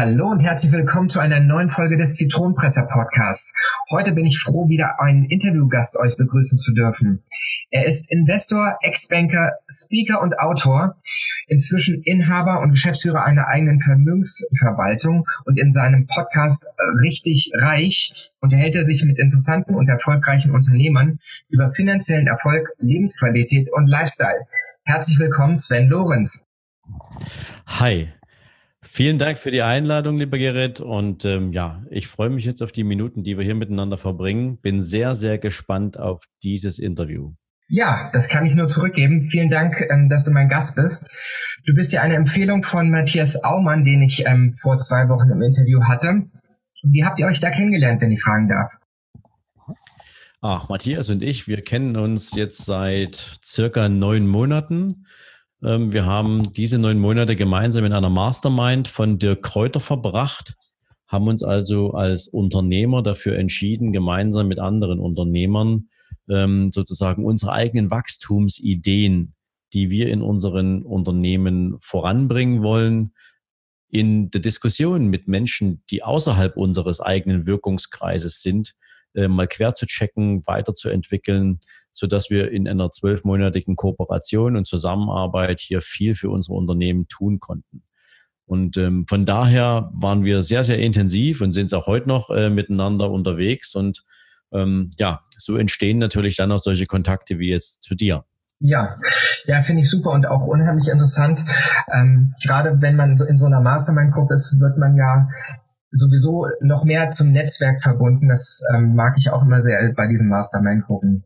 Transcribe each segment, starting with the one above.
Hallo und herzlich willkommen zu einer neuen Folge des Zitronenpresser Podcasts. Heute bin ich froh, wieder einen Interviewgast euch begrüßen zu dürfen. Er ist Investor, Ex-Banker, Speaker und Autor, inzwischen Inhaber und Geschäftsführer einer eigenen Vermögensverwaltung und in seinem Podcast Richtig Reich unterhält er sich mit interessanten und erfolgreichen Unternehmern über finanziellen Erfolg, Lebensqualität und Lifestyle. Herzlich willkommen, Sven Lorenz. Hi, Vielen Dank für die Einladung, lieber Gerrit. Und ähm, ja, ich freue mich jetzt auf die Minuten, die wir hier miteinander verbringen. Bin sehr, sehr gespannt auf dieses Interview. Ja, das kann ich nur zurückgeben. Vielen Dank, ähm, dass du mein Gast bist. Du bist ja eine Empfehlung von Matthias Aumann, den ich ähm, vor zwei Wochen im Interview hatte. Wie habt ihr euch da kennengelernt, wenn ich fragen darf? Ach, Matthias und ich, wir kennen uns jetzt seit circa neun Monaten. Ähm, wir haben diese neun Monate gemeinsam in einer Mastermind von Dirk Kräuter verbracht, haben uns also als Unternehmer dafür entschieden, gemeinsam mit anderen Unternehmern ähm, sozusagen unsere eigenen Wachstumsideen, die wir in unseren Unternehmen voranbringen wollen, in der Diskussion mit Menschen, die außerhalb unseres eigenen Wirkungskreises sind, äh, mal quer zu checken, weiterzuentwickeln, so dass wir in einer zwölfmonatigen Kooperation und Zusammenarbeit hier viel für unsere Unternehmen tun konnten. Und ähm, von daher waren wir sehr, sehr intensiv und sind es auch heute noch äh, miteinander unterwegs. Und ähm, ja, so entstehen natürlich dann auch solche Kontakte wie jetzt zu dir. Ja, ja, finde ich super und auch unheimlich interessant. Ähm, gerade wenn man in so einer Mastermind-Gruppe ist, wird man ja sowieso noch mehr zum Netzwerk verbunden. Das ähm, mag ich auch immer sehr bei diesen Mastermind-Gruppen.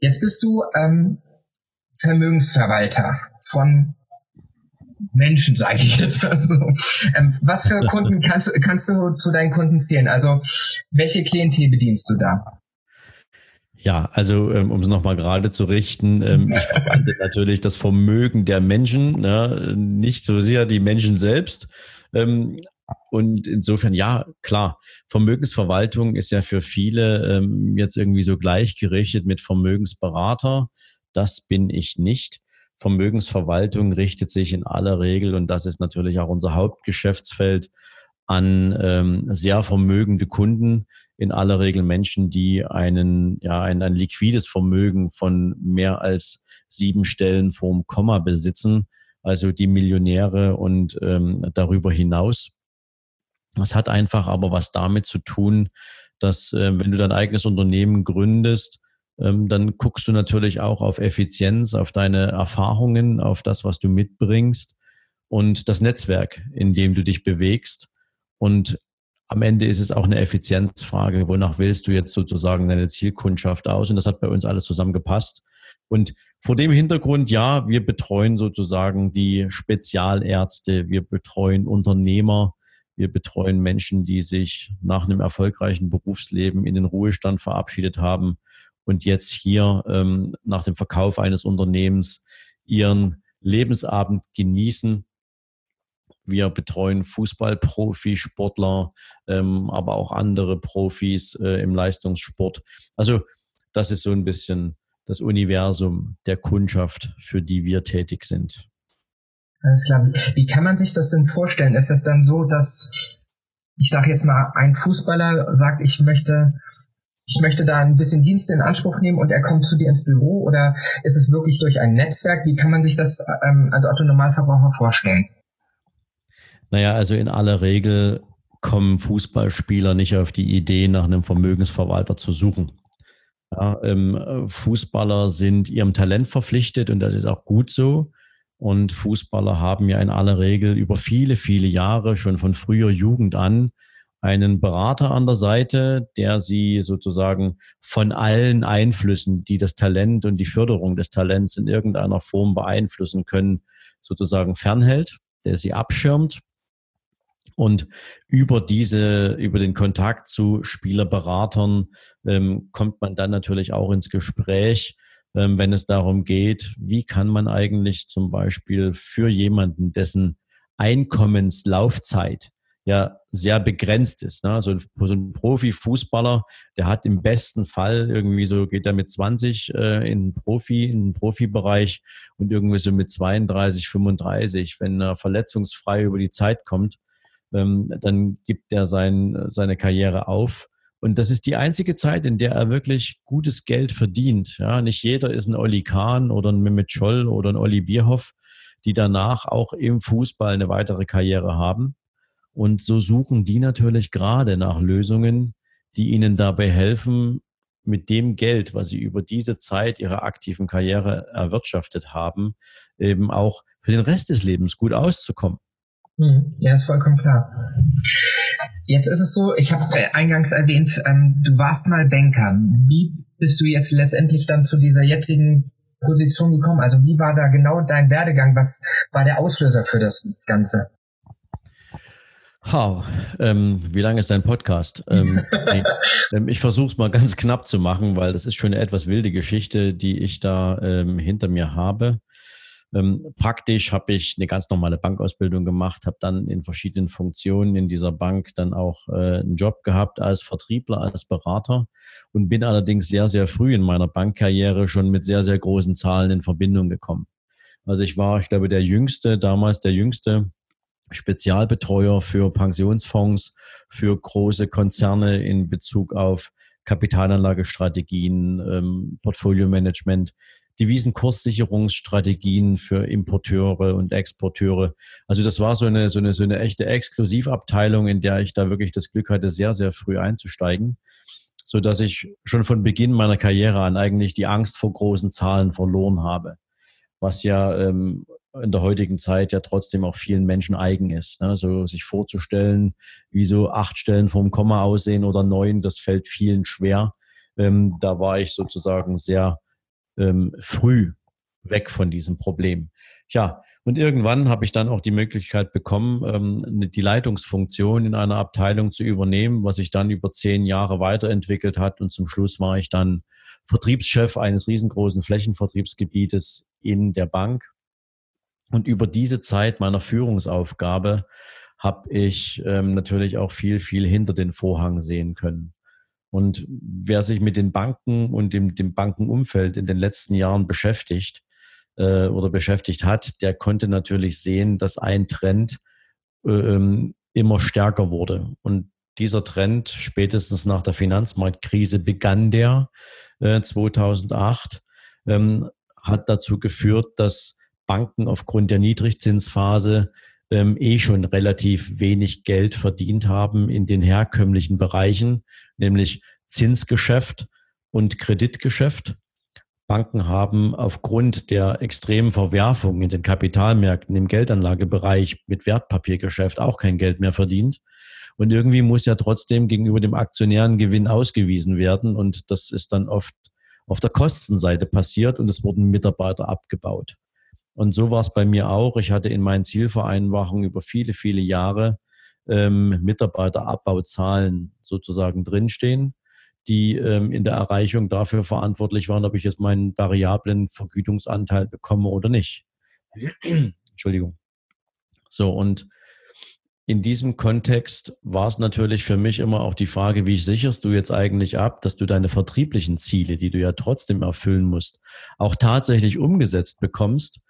Jetzt bist du ähm, Vermögensverwalter von Menschen, sage ich jetzt mal so. Ähm, was für Kunden kannst, kannst du zu deinen Kunden zählen? Also welche Klientel bedienst du da? Ja, also ähm, um es nochmal gerade zu richten, ähm, ich verwalte natürlich das Vermögen der Menschen, ne? nicht so sehr die Menschen selbst. Und insofern, ja, klar, Vermögensverwaltung ist ja für viele ähm, jetzt irgendwie so gleichgerichtet mit Vermögensberater. Das bin ich nicht. Vermögensverwaltung richtet sich in aller Regel, und das ist natürlich auch unser Hauptgeschäftsfeld, an ähm, sehr vermögende Kunden, in aller Regel Menschen, die einen, ja, ein, ein liquides Vermögen von mehr als sieben Stellen vorm Komma besitzen, also die Millionäre und ähm, darüber hinaus. Das hat einfach aber was damit zu tun, dass äh, wenn du dein eigenes Unternehmen gründest, ähm, dann guckst du natürlich auch auf Effizienz, auf deine Erfahrungen, auf das, was du mitbringst und das Netzwerk, in dem du dich bewegst. Und am Ende ist es auch eine Effizienzfrage. Wonach willst du jetzt sozusagen deine Zielkundschaft aus? Und das hat bei uns alles zusammengepasst. Und vor dem Hintergrund, ja, wir betreuen sozusagen die Spezialärzte, wir betreuen Unternehmer, wir betreuen Menschen, die sich nach einem erfolgreichen Berufsleben in den Ruhestand verabschiedet haben und jetzt hier ähm, nach dem Verkauf eines Unternehmens ihren Lebensabend genießen. Wir betreuen Fußballprofi, Sportler, ähm, aber auch andere Profis äh, im Leistungssport. Also das ist so ein bisschen das Universum der Kundschaft, für die wir tätig sind. Alles klar. Wie kann man sich das denn vorstellen? Ist es dann so, dass, ich sage jetzt mal, ein Fußballer sagt, ich möchte, ich möchte da ein bisschen Dienste in Anspruch nehmen und er kommt zu dir ins Büro oder ist es wirklich durch ein Netzwerk? Wie kann man sich das ähm, als Otto Normalverbraucher vorstellen? Naja, also in aller Regel kommen Fußballspieler nicht auf die Idee, nach einem Vermögensverwalter zu suchen. Ja, ähm, Fußballer sind ihrem Talent verpflichtet und das ist auch gut so. Und Fußballer haben ja in aller Regel über viele, viele Jahre schon von früher Jugend an einen Berater an der Seite, der sie sozusagen von allen Einflüssen, die das Talent und die Förderung des Talents in irgendeiner Form beeinflussen können, sozusagen fernhält, der sie abschirmt. Und über diese, über den Kontakt zu Spielerberatern ähm, kommt man dann natürlich auch ins Gespräch, wenn es darum geht, wie kann man eigentlich zum Beispiel für jemanden, dessen Einkommenslaufzeit ja sehr begrenzt ist. Ne? So, ein, so ein Profifußballer, der hat im besten Fall irgendwie so, geht er mit 20 äh, in Profi, in den Profibereich und irgendwie so mit 32, 35, wenn er verletzungsfrei über die Zeit kommt, ähm, dann gibt er sein, seine Karriere auf. Und das ist die einzige Zeit, in der er wirklich gutes Geld verdient. Ja, nicht jeder ist ein Olli Kahn oder ein Mehmet Scholl oder ein Olli Bierhoff, die danach auch im Fußball eine weitere Karriere haben. Und so suchen die natürlich gerade nach Lösungen, die ihnen dabei helfen, mit dem Geld, was sie über diese Zeit ihrer aktiven Karriere erwirtschaftet haben, eben auch für den Rest des Lebens gut auszukommen. Hm, ja, ist vollkommen klar. Jetzt ist es so, ich habe äh, eingangs erwähnt, ähm, du warst mal Banker. Wie bist du jetzt letztendlich dann zu dieser jetzigen Position gekommen? Also wie war da genau dein Werdegang? Was war der Auslöser für das Ganze? Wow, ähm, wie lange ist dein Podcast? Ähm, ähm, ich versuche es mal ganz knapp zu machen, weil das ist schon eine etwas wilde Geschichte, die ich da ähm, hinter mir habe. Ähm, praktisch habe ich eine ganz normale Bankausbildung gemacht, habe dann in verschiedenen Funktionen in dieser Bank dann auch äh, einen Job gehabt als Vertriebler, als Berater und bin allerdings sehr, sehr früh in meiner Bankkarriere schon mit sehr, sehr großen Zahlen in Verbindung gekommen. Also ich war, ich glaube, der Jüngste, damals der Jüngste Spezialbetreuer für Pensionsfonds, für große Konzerne in Bezug auf Kapitalanlagestrategien, ähm, Portfolio-Management, Devisenkurssicherungsstrategien für Importeure und Exporteure. Also das war so eine, so eine, so eine echte Exklusivabteilung, in der ich da wirklich das Glück hatte, sehr, sehr früh einzusteigen, so dass ich schon von Beginn meiner Karriere an eigentlich die Angst vor großen Zahlen verloren habe. Was ja ähm, in der heutigen Zeit ja trotzdem auch vielen Menschen eigen ist. Ne? So sich vorzustellen, wie so acht Stellen vom Komma aussehen oder neun, das fällt vielen schwer. Ähm, da war ich sozusagen sehr ähm, früh weg von diesem Problem. Ja, und irgendwann habe ich dann auch die Möglichkeit bekommen, ähm, die Leitungsfunktion in einer Abteilung zu übernehmen, was sich dann über zehn Jahre weiterentwickelt hat. Und zum Schluss war ich dann Vertriebschef eines riesengroßen Flächenvertriebsgebietes in der Bank und über diese Zeit meiner Führungsaufgabe habe ich ähm, natürlich auch viel, viel hinter den Vorhang sehen können. Und wer sich mit den Banken und dem, dem Bankenumfeld in den letzten Jahren beschäftigt äh, oder beschäftigt hat, der konnte natürlich sehen, dass ein Trend äh, ähm, immer stärker wurde. Und dieser Trend, spätestens nach der Finanzmarktkrise, begann der äh, 2008, ähm, hat dazu geführt, dass Banken aufgrund der Niedrigzinsphase ähm, eh schon relativ wenig Geld verdient haben in den herkömmlichen Bereichen, nämlich Zinsgeschäft und Kreditgeschäft. Banken haben aufgrund der extremen Verwerfung in den Kapitalmärkten im Geldanlagebereich mit Wertpapiergeschäft auch kein Geld mehr verdient. Und irgendwie muss ja trotzdem gegenüber dem Aktionären Gewinn ausgewiesen werden. Und das ist dann oft auf der Kostenseite passiert und es wurden Mitarbeiter abgebaut. Und so war es bei mir auch. Ich hatte in meinen Zielvereinbarungen über viele, viele Jahre ähm, Mitarbeiterabbauzahlen sozusagen drinstehen, die ähm, in der Erreichung dafür verantwortlich waren, ob ich jetzt meinen variablen Vergütungsanteil bekomme oder nicht. Entschuldigung. So, und in diesem Kontext war es natürlich für mich immer auch die Frage, wie sicherst du jetzt eigentlich ab, dass du deine vertrieblichen Ziele, die du ja trotzdem erfüllen musst, auch tatsächlich umgesetzt bekommst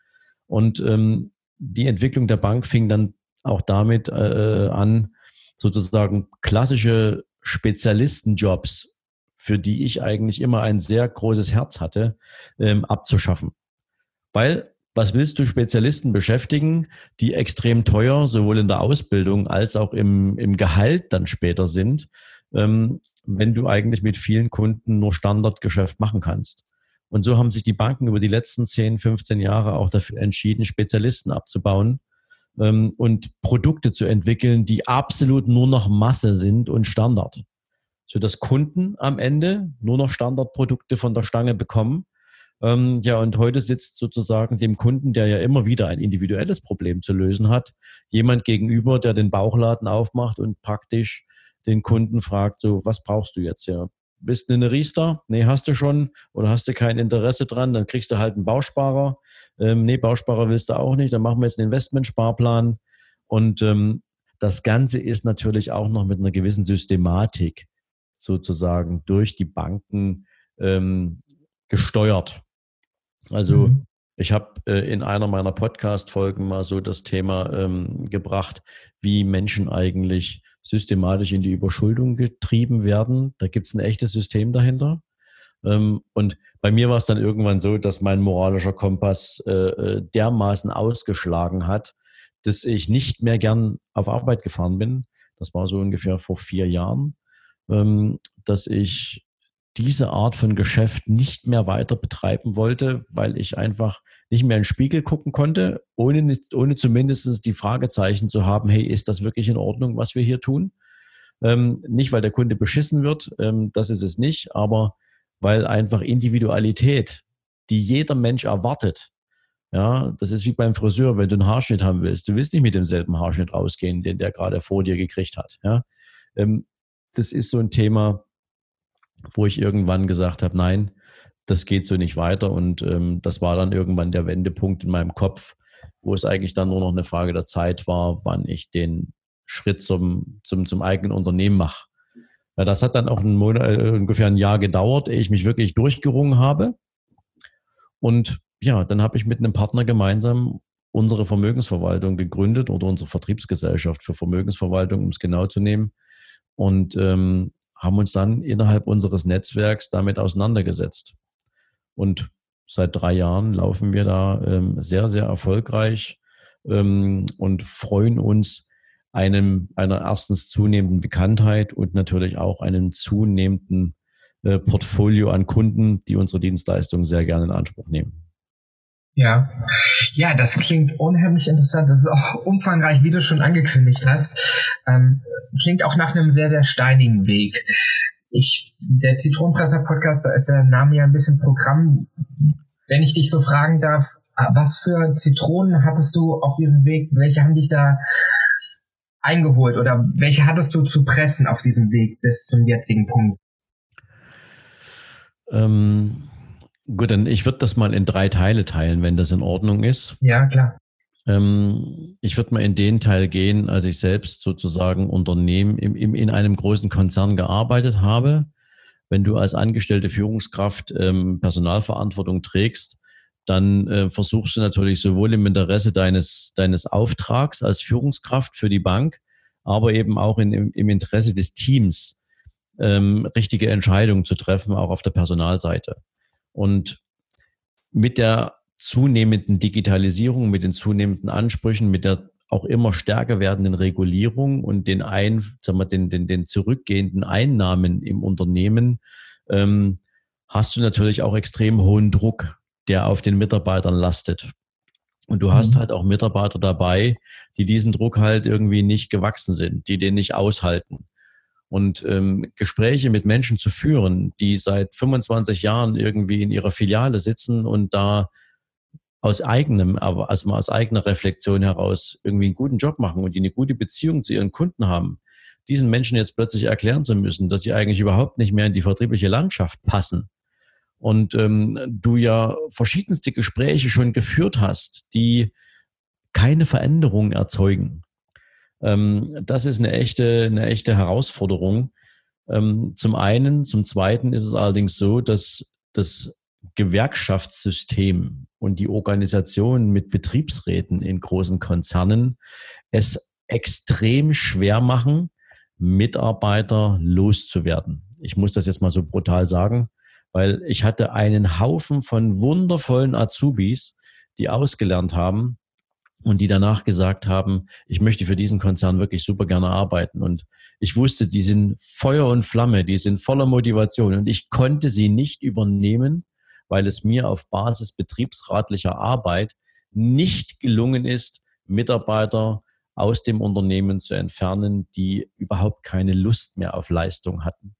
und ähm, die Entwicklung der Bank fing dann auch damit äh, an, sozusagen klassische Spezialistenjobs, für die ich eigentlich immer ein sehr großes Herz hatte, ähm, abzuschaffen. Weil was willst du Spezialisten beschäftigen, die extrem teuer sowohl in der Ausbildung als auch im, im Gehalt dann später sind, ähm, wenn du eigentlich mit vielen Kunden nur Standardgeschäft machen kannst? Und so haben sich die Banken über die letzten 10, 15 Jahre auch dafür entschieden, Spezialisten abzubauen ähm, und Produkte zu entwickeln, die absolut nur noch Masse sind und Standard. Sodass Kunden am Ende nur noch Standardprodukte von der Stange bekommen Ähm, ja, und heute sitzt sozusagen dem Kunden, der ja immer wieder ein individuelles Problem zu lösen hat, jemand gegenüber, der den Bauchladen aufmacht und praktisch den Kunden fragt, so, was brauchst du jetzt hier? Bist du eine Riester? Nee, hast du schon. Oder hast du kein Interesse dran? Dann kriegst du halt einen Bausparer. Ähm, nee, Bausparer willst du auch nicht. Dann machen wir jetzt einen Investmentsparplan. Und ähm, das Ganze ist natürlich auch noch mit einer gewissen Systematik sozusagen durch die Banken ähm, gesteuert. Also mhm. ich habe äh, in einer meiner Podcast-Folgen mal so das Thema ähm, gebracht, wie Menschen eigentlich systematisch in die Überschuldung getrieben werden. Da gibt es ein echtes System dahinter. Ähm, und bei mir war es dann irgendwann so, dass mein moralischer Kompass äh, äh, dermaßen ausgeschlagen hat, dass ich nicht mehr gern auf Arbeit gefahren bin. Das war so ungefähr vor vier Jahren, ähm, dass ich diese Art von Geschäft nicht mehr weiter betreiben wollte, weil ich einfach nicht mehr in den Spiegel gucken konnte, ohne, ohne zumindest die Fragezeichen zu haben, hey, ist das wirklich in Ordnung, was wir hier tun? Ähm, nicht, weil der Kunde beschissen wird, ähm, das ist es nicht, aber weil einfach Individualität, die jeder Mensch erwartet, ja, das ist wie beim Friseur, wenn du einen Haarschnitt haben willst. Du willst nicht mit demselben Haarschnitt rausgehen, den der gerade vor dir gekriegt hat. Ja, ähm, das ist so ein Thema, wo ich irgendwann gesagt habe, nein, das geht so nicht weiter. Und ähm, das war dann irgendwann der Wendepunkt in meinem Kopf, wo es eigentlich dann nur noch eine Frage der Zeit war, wann ich den Schritt zum, zum, zum eigenen Unternehmen mache. Ja, das hat dann auch einen Monat, äh, ungefähr ein Jahr gedauert, ehe ich mich wirklich durchgerungen habe. Und ja, dann habe ich mit einem Partner gemeinsam unsere Vermögensverwaltung gegründet oder unsere Vertriebsgesellschaft für Vermögensverwaltung, um es genau zu nehmen. Und ähm, haben uns dann innerhalb unseres Netzwerks damit auseinandergesetzt. Und seit drei Jahren laufen wir da ähm, sehr, sehr erfolgreich ähm, und freuen uns einem, einer erstens zunehmenden Bekanntheit und natürlich auch einem zunehmenden äh, Portfolio an Kunden, die unsere Dienstleistungen sehr gerne in Anspruch nehmen. Ja, ja, das klingt unheimlich interessant. Das ist auch umfangreich, wie du schon angekündigt hast. Ähm, klingt auch nach einem sehr, sehr steinigen Weg. Ich, der Zitronenpresser Podcast, da ist der Name ja ein bisschen Programm. Wenn ich dich so fragen darf, was für Zitronen hattest du auf diesem Weg? Welche haben dich da eingeholt oder welche hattest du zu pressen auf diesem Weg bis zum jetzigen Punkt? Ähm Gut, dann ich würde das mal in drei Teile teilen, wenn das in Ordnung ist. Ja, klar. Ähm, ich würde mal in den Teil gehen, als ich selbst sozusagen Unternehmen im, im, in einem großen Konzern gearbeitet habe. Wenn du als angestellte Führungskraft ähm, Personalverantwortung trägst, dann äh, versuchst du natürlich sowohl im Interesse deines, deines Auftrags als Führungskraft für die Bank, aber eben auch in, im, im Interesse des Teams ähm, richtige Entscheidungen zu treffen, auch auf der Personalseite. Und mit der zunehmenden Digitalisierung, mit den zunehmenden Ansprüchen, mit der auch immer stärker werdenden Regulierung und den, ein, sagen wir, den, den, den zurückgehenden Einnahmen im Unternehmen ähm, hast du natürlich auch extrem hohen Druck, der auf den Mitarbeitern lastet. Und du hast mhm. halt auch Mitarbeiter dabei, die diesen Druck halt irgendwie nicht gewachsen sind, die den nicht aushalten. Und ähm, Gespräche mit Menschen zu führen, die seit 25 Jahren irgendwie in ihrer Filiale sitzen und da aus eigenem, aber also aus eigener Reflexion heraus irgendwie einen guten Job machen und die eine gute Beziehung zu ihren Kunden haben, diesen Menschen jetzt plötzlich erklären zu müssen, dass sie eigentlich überhaupt nicht mehr in die vertriebliche Landschaft passen. Und ähm, du ja verschiedenste Gespräche schon geführt hast, die keine Veränderung erzeugen. Ähm, das ist eine echte, eine echte Herausforderung. Ähm, zum einen, zum zweiten ist es allerdings so, dass das Gewerkschaftssystem und die Organisation mit Betriebsräten in großen Konzernen es extrem schwer machen, Mitarbeiter loszuwerden. Ich muss das jetzt mal so brutal sagen, weil ich hatte einen Haufen von wundervollen Azubis, die ausgelernt haben, und die danach gesagt haben, ich möchte für diesen Konzern wirklich super gerne arbeiten. Und ich wusste, die sind Feuer und Flamme, die sind voller Motivation und ich konnte sie nicht übernehmen, weil es mir auf Basis betriebsratlicher Arbeit nicht gelungen ist, Mitarbeiter aus dem Unternehmen zu entfernen, die überhaupt keine Lust mehr auf Leistung hatten.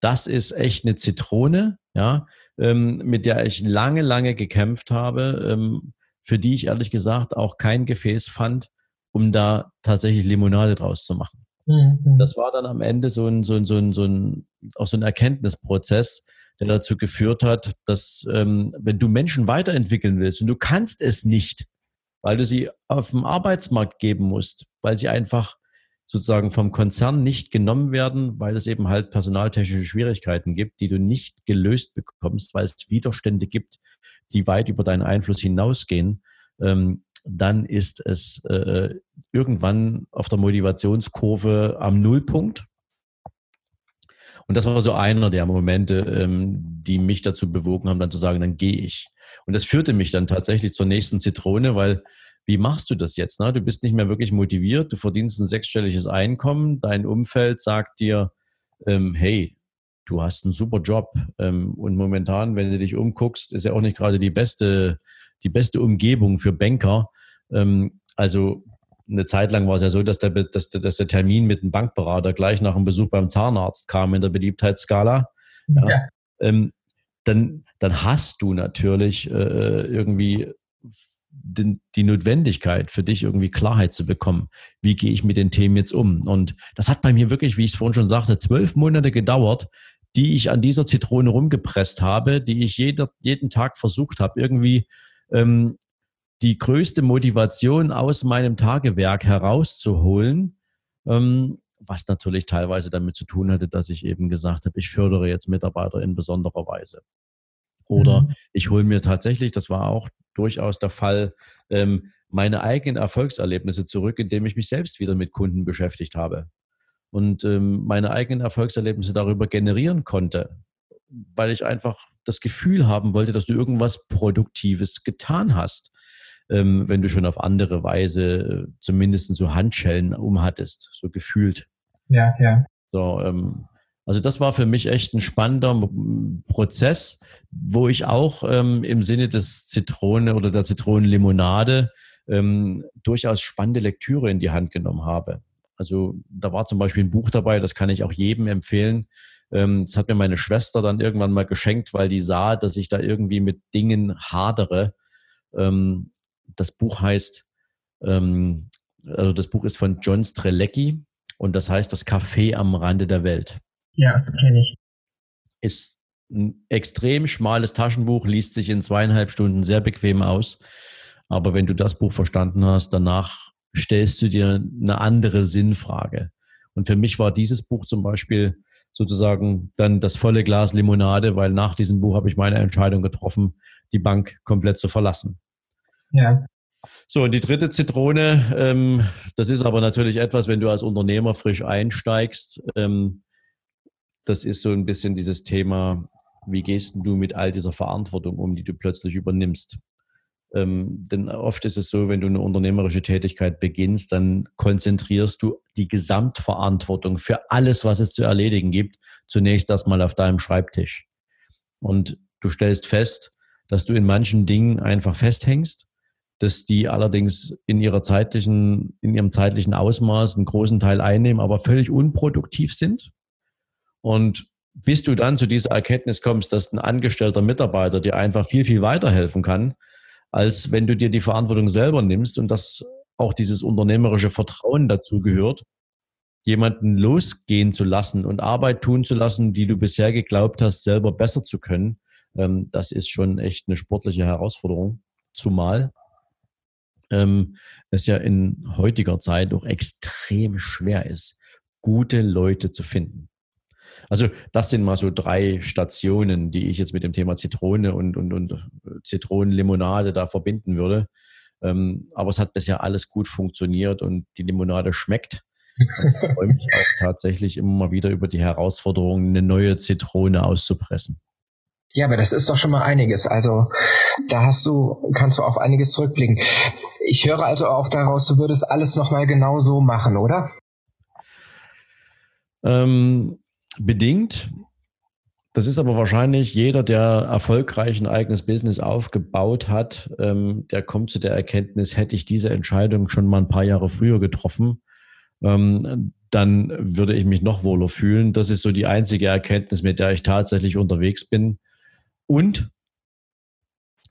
Das ist echt eine Zitrone, ja, ähm, mit der ich lange, lange gekämpft habe, ähm, für die ich ehrlich gesagt auch kein Gefäß fand, um da tatsächlich Limonade draus zu machen. Mhm. Das war dann am Ende so ein, so ein, so ein, so ein, auch so ein Erkenntnisprozess, der dazu geführt hat, dass ähm, wenn du Menschen weiterentwickeln willst und du kannst es nicht, weil du sie auf dem Arbeitsmarkt geben musst, weil sie einfach sozusagen vom Konzern nicht genommen werden, weil es eben halt personaltechnische Schwierigkeiten gibt, die du nicht gelöst bekommst, weil es Widerstände gibt, die weit über deinen Einfluss hinausgehen, ähm, dann ist es äh, irgendwann auf der Motivationskurve am Nullpunkt. Und das war so einer der Momente, ähm, die mich dazu bewogen haben, dann zu sagen, dann gehe ich. Und das führte mich dann tatsächlich zur nächsten Zitrone, weil wie machst du das jetzt? Ne? Du bist nicht mehr wirklich motiviert, du verdienst ein sechsstelliges Einkommen, dein Umfeld sagt dir, ähm, hey, du hast einen super Job. Ähm, und momentan, wenn du dich umguckst, ist ja auch nicht gerade die beste, die beste Umgebung für Banker. Ähm, also eine Zeit lang war es ja so, dass der, dass, dass der Termin mit dem Bankberater gleich nach einem Besuch beim Zahnarzt kam in der Beliebtheitsskala. Ja. ja. Ähm, dann, dann hast du natürlich äh, irgendwie die, die Notwendigkeit für dich irgendwie Klarheit zu bekommen. Wie gehe ich mit den Themen jetzt um? Und das hat bei mir wirklich, wie ich es vorhin schon sagte, zwölf Monate gedauert, die ich an dieser Zitrone rumgepresst habe, die ich jeder, jeden Tag versucht habe, irgendwie ähm, die größte Motivation aus meinem Tagewerk herauszuholen, ähm, was natürlich teilweise damit zu tun hatte, dass ich eben gesagt habe, ich fördere jetzt Mitarbeiter in besonderer Weise. Oder mhm. ich hole mir tatsächlich, das war auch durchaus der Fall, ähm, meine eigenen Erfolgserlebnisse zurück, indem ich mich selbst wieder mit Kunden beschäftigt habe und ähm, meine eigenen Erfolgserlebnisse darüber generieren konnte, weil ich einfach das Gefühl haben wollte, dass du irgendwas Produktives getan hast, ähm, wenn du schon auf andere Weise äh, zumindest so Handschellen umhattest, so gefühlt. Ja, ja. So, ähm, also das war für mich echt ein spannender Prozess, wo ich auch ähm, im Sinne des Zitrone oder der Zitronenlimonade ähm, durchaus spannende Lektüre in die Hand genommen habe. Also da war zum Beispiel ein Buch dabei, das kann ich auch jedem empfehlen. Ähm, das hat mir meine Schwester dann irgendwann mal geschenkt, weil die sah, dass ich da irgendwie mit Dingen hadere. Ähm, das Buch heißt, ähm, also das Buch ist von John Strelecki und das heißt Das Café am Rande der Welt. Ja, kenne ich. Ist ein extrem schmales Taschenbuch, liest sich in zweieinhalb Stunden sehr bequem aus. Aber wenn du das Buch verstanden hast, danach stellst du dir eine andere Sinnfrage. Und für mich war dieses Buch zum Beispiel sozusagen dann das volle Glas Limonade, weil nach diesem Buch habe ich meine Entscheidung getroffen, die Bank komplett zu verlassen. Ja. So, und die dritte Zitrone, ähm, das ist aber natürlich etwas, wenn du als Unternehmer frisch einsteigst, ähm, das ist so ein bisschen dieses Thema, wie gehst du mit all dieser Verantwortung um, die du plötzlich übernimmst? Ähm, denn oft ist es so, wenn du eine unternehmerische Tätigkeit beginnst, dann konzentrierst du die Gesamtverantwortung für alles, was es zu erledigen gibt, zunächst erstmal auf deinem Schreibtisch. Und du stellst fest, dass du in manchen Dingen einfach festhängst, dass die allerdings in ihrer zeitlichen, in ihrem zeitlichen Ausmaß einen großen Teil einnehmen, aber völlig unproduktiv sind und bis du dann zu dieser Erkenntnis kommst, dass ein angestellter Mitarbeiter dir einfach viel, viel weiterhelfen kann, als wenn du dir die Verantwortung selber nimmst und dass auch dieses unternehmerische Vertrauen dazu gehört, jemanden losgehen zu lassen und Arbeit tun zu lassen, die du bisher geglaubt hast, selber besser zu können. Ähm, das ist schon echt eine sportliche Herausforderung. Zumal ähm, es ja in heutiger Zeit auch extrem schwer ist, gute Leute zu finden. Also das sind mal so drei Stationen, die ich jetzt mit dem Thema Zitrone und, und, und äh, Zitronenlimonade da verbinden würde. Ähm, aber es hat bisher alles gut funktioniert und die Limonade schmeckt. Ich freue mich auch tatsächlich immer mal wieder über die Herausforderung, eine neue Zitrone auszupressen. Ja, aber das ist doch schon mal einiges. Also da hast du, kannst du auf einiges zurückblicken. Ich höre also auch daraus, du würdest alles nochmal genau so machen, oder? Ähm, bedingt. Das ist aber wahrscheinlich jeder, der erfolgreich ein eigenes Business aufgebaut hat, ähm, der kommt zu der Erkenntnis, hätte ich diese Entscheidung schon mal ein paar Jahre früher getroffen, ähm, dann würde ich mich noch wohler fühlen. Das ist so die einzige Erkenntnis, mit der ich tatsächlich unterwegs bin. Und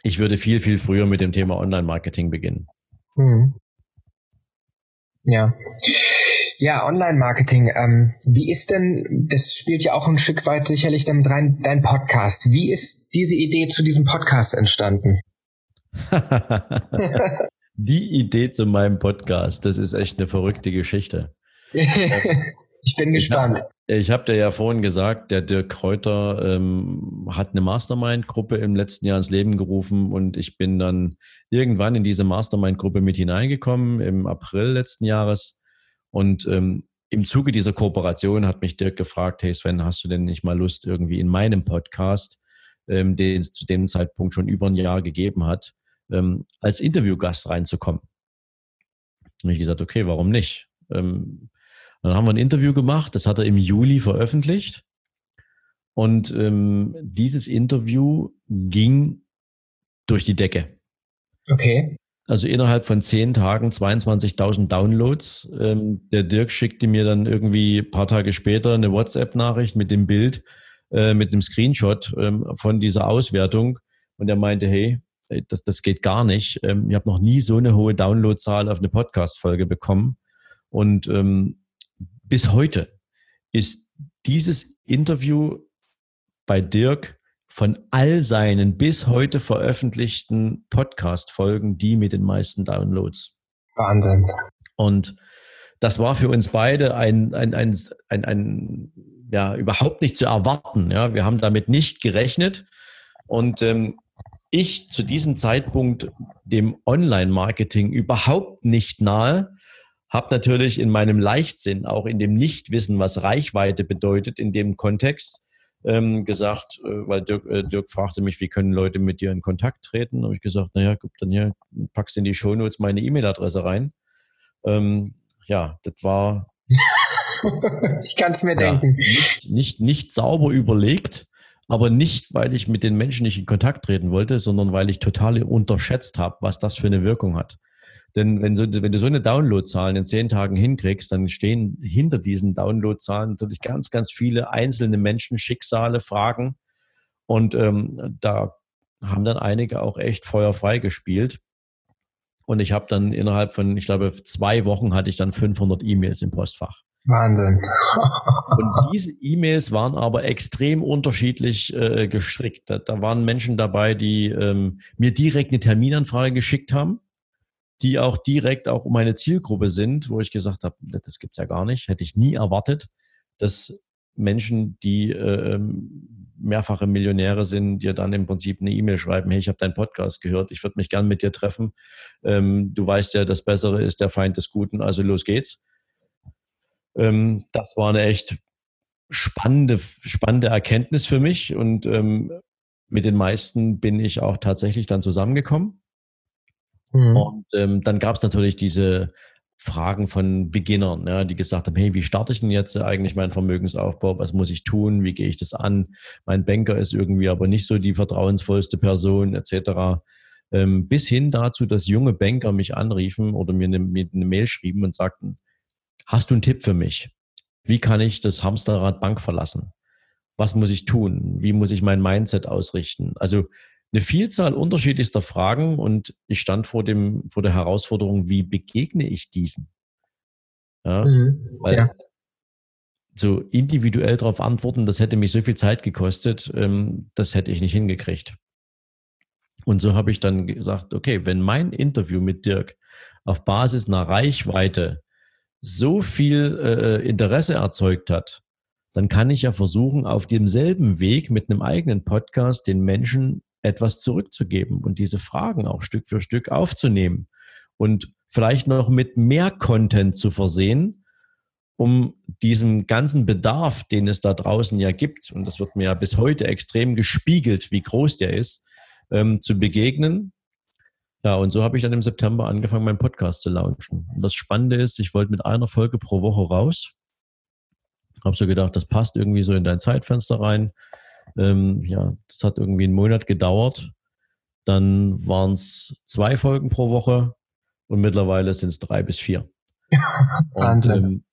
ich würde viel, viel früher mit dem Thema Online-Marketing beginnen. Mhm. Ja. Ja, Online-Marketing. Ähm, wie ist denn, das spielt ja auch ein Stück weit sicherlich damit rein, dein Podcast. Wie ist diese Idee zu diesem Podcast entstanden? Die Idee zu meinem Podcast, das ist echt eine verrückte Geschichte. ich bin gespannt. Ich habe hab dir ja vorhin gesagt, der Dirk Kräuter ähm, hat eine Mastermind-Gruppe im letzten Jahr ins Leben gerufen und ich bin dann irgendwann in diese Mastermind-Gruppe mit hineingekommen im April letzten Jahres. Und ähm, im Zuge dieser Kooperation hat mich Dirk gefragt, hey Sven, hast du denn nicht mal Lust, irgendwie in meinem Podcast, ähm, den es zu dem Zeitpunkt schon über ein Jahr gegeben hat, ähm, als Interviewgast reinzukommen. Und ich gesagt, okay, warum nicht? Ähm, dann haben wir ein Interview gemacht, das hat er im Juli veröffentlicht. Und ähm, dieses Interview ging durch die Decke. Okay. Also innerhalb von zehn Tagen 22.000 Downloads. Ähm, der Dirk schickte mir dann irgendwie ein paar Tage später eine WhatsApp-Nachricht mit dem Bild, äh, mit dem Screenshot ähm, von dieser Auswertung. Und er meinte, hey, das, das geht gar nicht. Ähm, ich habe noch nie so eine hohe Downloadzahl auf eine Podcast-Folge bekommen. Und ähm, bis heute ist dieses Interview bei Dirk von all seinen bis heute veröffentlichten Podcast-Folgen die mit den meisten Downloads. Wahnsinn. Und das war für uns beide ein, ein, ein, ein, ein ja, überhaupt nicht zu erwarten. Ja, wir haben damit nicht gerechnet. Und ähm, ich zu diesem Zeitpunkt dem Online-Marketing überhaupt nicht nahe, habe natürlich in meinem Leichtsinn, auch in dem Nichtwissen, was Reichweite bedeutet in dem Kontext, ähm, gesagt, äh, weil Dirk, äh, Dirk, fragte mich, wie können Leute mit dir in Kontakt treten? habe ich gesagt, naja, guck dann hier, packst in die Shownotes meine E-Mail-Adresse rein. Ähm, ja, das war. ich kann es mir ja, denken. Nicht, nicht, nicht sauber überlegt aber nicht, weil ich mit den Menschen nicht in Kontakt treten wollte, sondern weil ich total unterschätzt habe, was das für eine Wirkung hat. Denn wenn, so, wenn du so eine Downloadzahlen in zehn Tagen hinkriegst, dann stehen hinter diesen Downloadzahlen natürlich ganz, ganz viele einzelne Menschen, Schicksale, Fragen. Und ähm, da haben dann einige auch echt feuerfrei gespielt. Und ich habe dann innerhalb von, ich glaube, zwei Wochen hatte ich dann 500 E-Mails im Postfach. Wahnsinn. Und diese E-Mails waren aber extrem unterschiedlich äh, gestrickt. Da, da, waren Menschen dabei, die ähm, mir direkt eine Terminanfrage geschickt haben, die auch direkt auch um meine Zielgruppe sind, wo ich gesagt habe, das gibt's ja gar nicht, hätte ich nie erwartet, dass Menschen, die äh, ähm, mehrfache Millionäre sind, dir dann im Prinzip eine E-Mail schreiben, hey, ich habe deinen Podcast gehört, ich würde mich gern mit dir treffen. Ähm, du weißt ja, das Bessere ist der Feind des Guten, also los geht's. Ähm, das war eine echt spannende, spannende Erkenntnis für mich und ähm, mit den meisten bin ich auch tatsächlich dann zusammengekommen. Mhm. Und ähm, dann gab es natürlich diese Fragen von Beginnern, ja, die gesagt haben, hey, wie starte ich denn jetzt eigentlich meinen Vermögensaufbau? Was muss ich tun? Wie gehe ich das an? Mein Banker ist irgendwie aber nicht so die vertrauensvollste Person etc. Ähm, bis hin dazu, dass junge Banker mich anriefen oder mir eine, mir eine Mail schrieben und sagten, Hast du einen Tipp für mich? Wie kann ich das Hamsterrad Bank verlassen? Was muss ich tun? Wie muss ich mein Mindset ausrichten? Also eine Vielzahl unterschiedlichster Fragen und ich stand vor dem, vor der Herausforderung, wie begegne ich diesen? Ja, mhm, weil ja. so individuell darauf antworten, das hätte mich so viel Zeit gekostet, ähm, das hätte ich nicht hingekriegt. Und so habe ich dann gesagt, okay, wenn mein Interview mit Dirk auf Basis einer Reichweite so viel äh, Interesse erzeugt hat, dann kann ich ja versuchen, auf demselben Weg mit einem eigenen Podcast den Menschen etwas zurückzugeben und diese Fragen auch Stück für Stück aufzunehmen und vielleicht noch mit mehr Content zu versehen, um diesem ganzen Bedarf, den es da draußen ja gibt, und das wird mir ja bis heute extrem gespiegelt, wie groß der ist, ähm, zu begegnen ja, und so habe ich dann im September angefangen, meinen Podcast zu launchen. Und das Spannende ist, ich wollte mit einer Folge pro Woche raus. Habe so gedacht, das passt irgendwie so in dein Zeitfenster rein. Ähm, ja, das hat irgendwie einen Monat gedauert. Dann waren es zwei Folgen pro Woche und mittlerweile sind es drei bis vier. Wahnsinn. Und, ähm,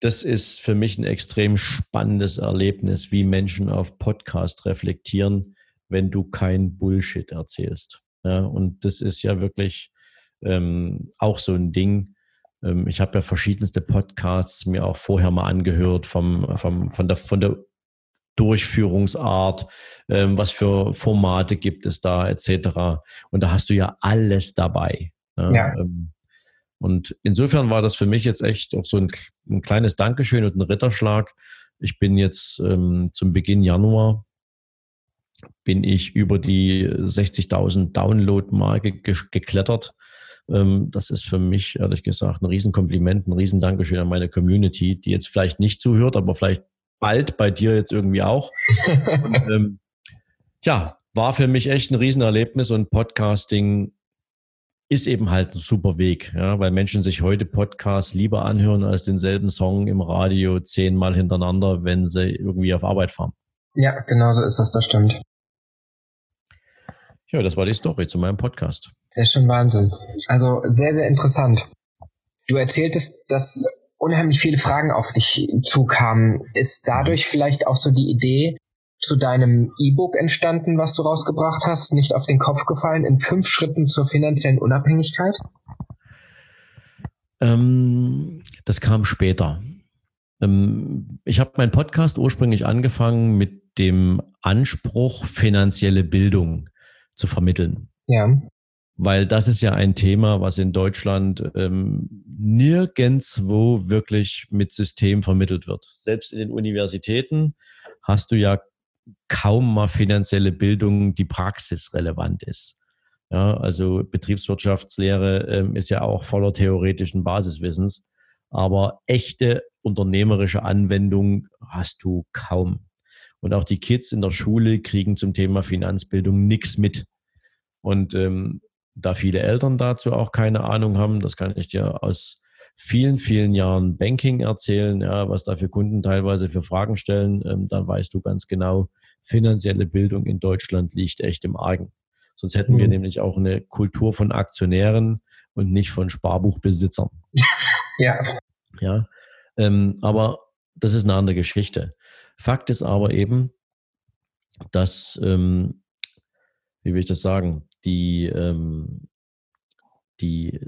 das ist für mich ein extrem spannendes Erlebnis, wie Menschen auf Podcast reflektieren wenn du kein Bullshit erzählst. Ja, und das ist ja wirklich ähm, auch so ein Ding. Ähm, ich habe ja verschiedenste Podcasts mir auch vorher mal angehört vom, vom, von, der, von der Durchführungsart, ähm, was für Formate gibt es da, etc. Und da hast du ja alles dabei. Ja. ja. Ähm, und insofern war das für mich jetzt echt auch so ein, ein kleines Dankeschön und ein Ritterschlag. Ich bin jetzt ähm, zum Beginn Januar bin ich über die 60.000 Download-Marke ge geklettert. Ähm, das ist für mich, ehrlich gesagt, ein Riesenkompliment, ein Riesendankeschön an meine Community, die jetzt vielleicht nicht zuhört, aber vielleicht bald bei dir jetzt irgendwie auch. und, ähm, ja, war für mich echt ein Riesenerlebnis und Podcasting ist eben halt ein super Weg, ja, weil Menschen sich heute Podcasts lieber anhören als denselben Song im Radio zehnmal hintereinander, wenn sie irgendwie auf Arbeit fahren. Ja, genau so ist das, das stimmt. Ja, das war die Story zu meinem Podcast. Das ist schon Wahnsinn. Also sehr, sehr interessant. Du erzähltest, dass unheimlich viele Fragen auf dich zukamen. Ist dadurch vielleicht auch so die Idee zu deinem E-Book entstanden, was du rausgebracht hast, nicht auf den Kopf gefallen, in fünf Schritten zur finanziellen Unabhängigkeit? Ähm, das kam später. Ähm, ich habe meinen Podcast ursprünglich angefangen mit dem Anspruch, finanzielle Bildung zu vermitteln. Ja. Weil das ist ja ein Thema, was in Deutschland ähm, nirgendwo wirklich mit System vermittelt wird. Selbst in den Universitäten hast du ja kaum mal finanzielle Bildung, die praxisrelevant ist. Ja, also Betriebswirtschaftslehre ähm, ist ja auch voller theoretischen Basiswissens, aber echte unternehmerische Anwendung hast du kaum. Und auch die Kids in der Schule kriegen zum Thema Finanzbildung nichts mit. Und ähm, da viele Eltern dazu auch keine Ahnung haben, das kann ich dir aus vielen, vielen Jahren Banking erzählen, ja, was da für Kunden teilweise für Fragen stellen, ähm, dann weißt du ganz genau, finanzielle Bildung in Deutschland liegt echt im Argen. Sonst hätten mhm. wir nämlich auch eine Kultur von Aktionären und nicht von Sparbuchbesitzern. Ja. Ja. Ähm, aber das ist eine andere Geschichte. Fakt ist aber eben, dass, ähm, wie will ich das sagen, die, ähm, die,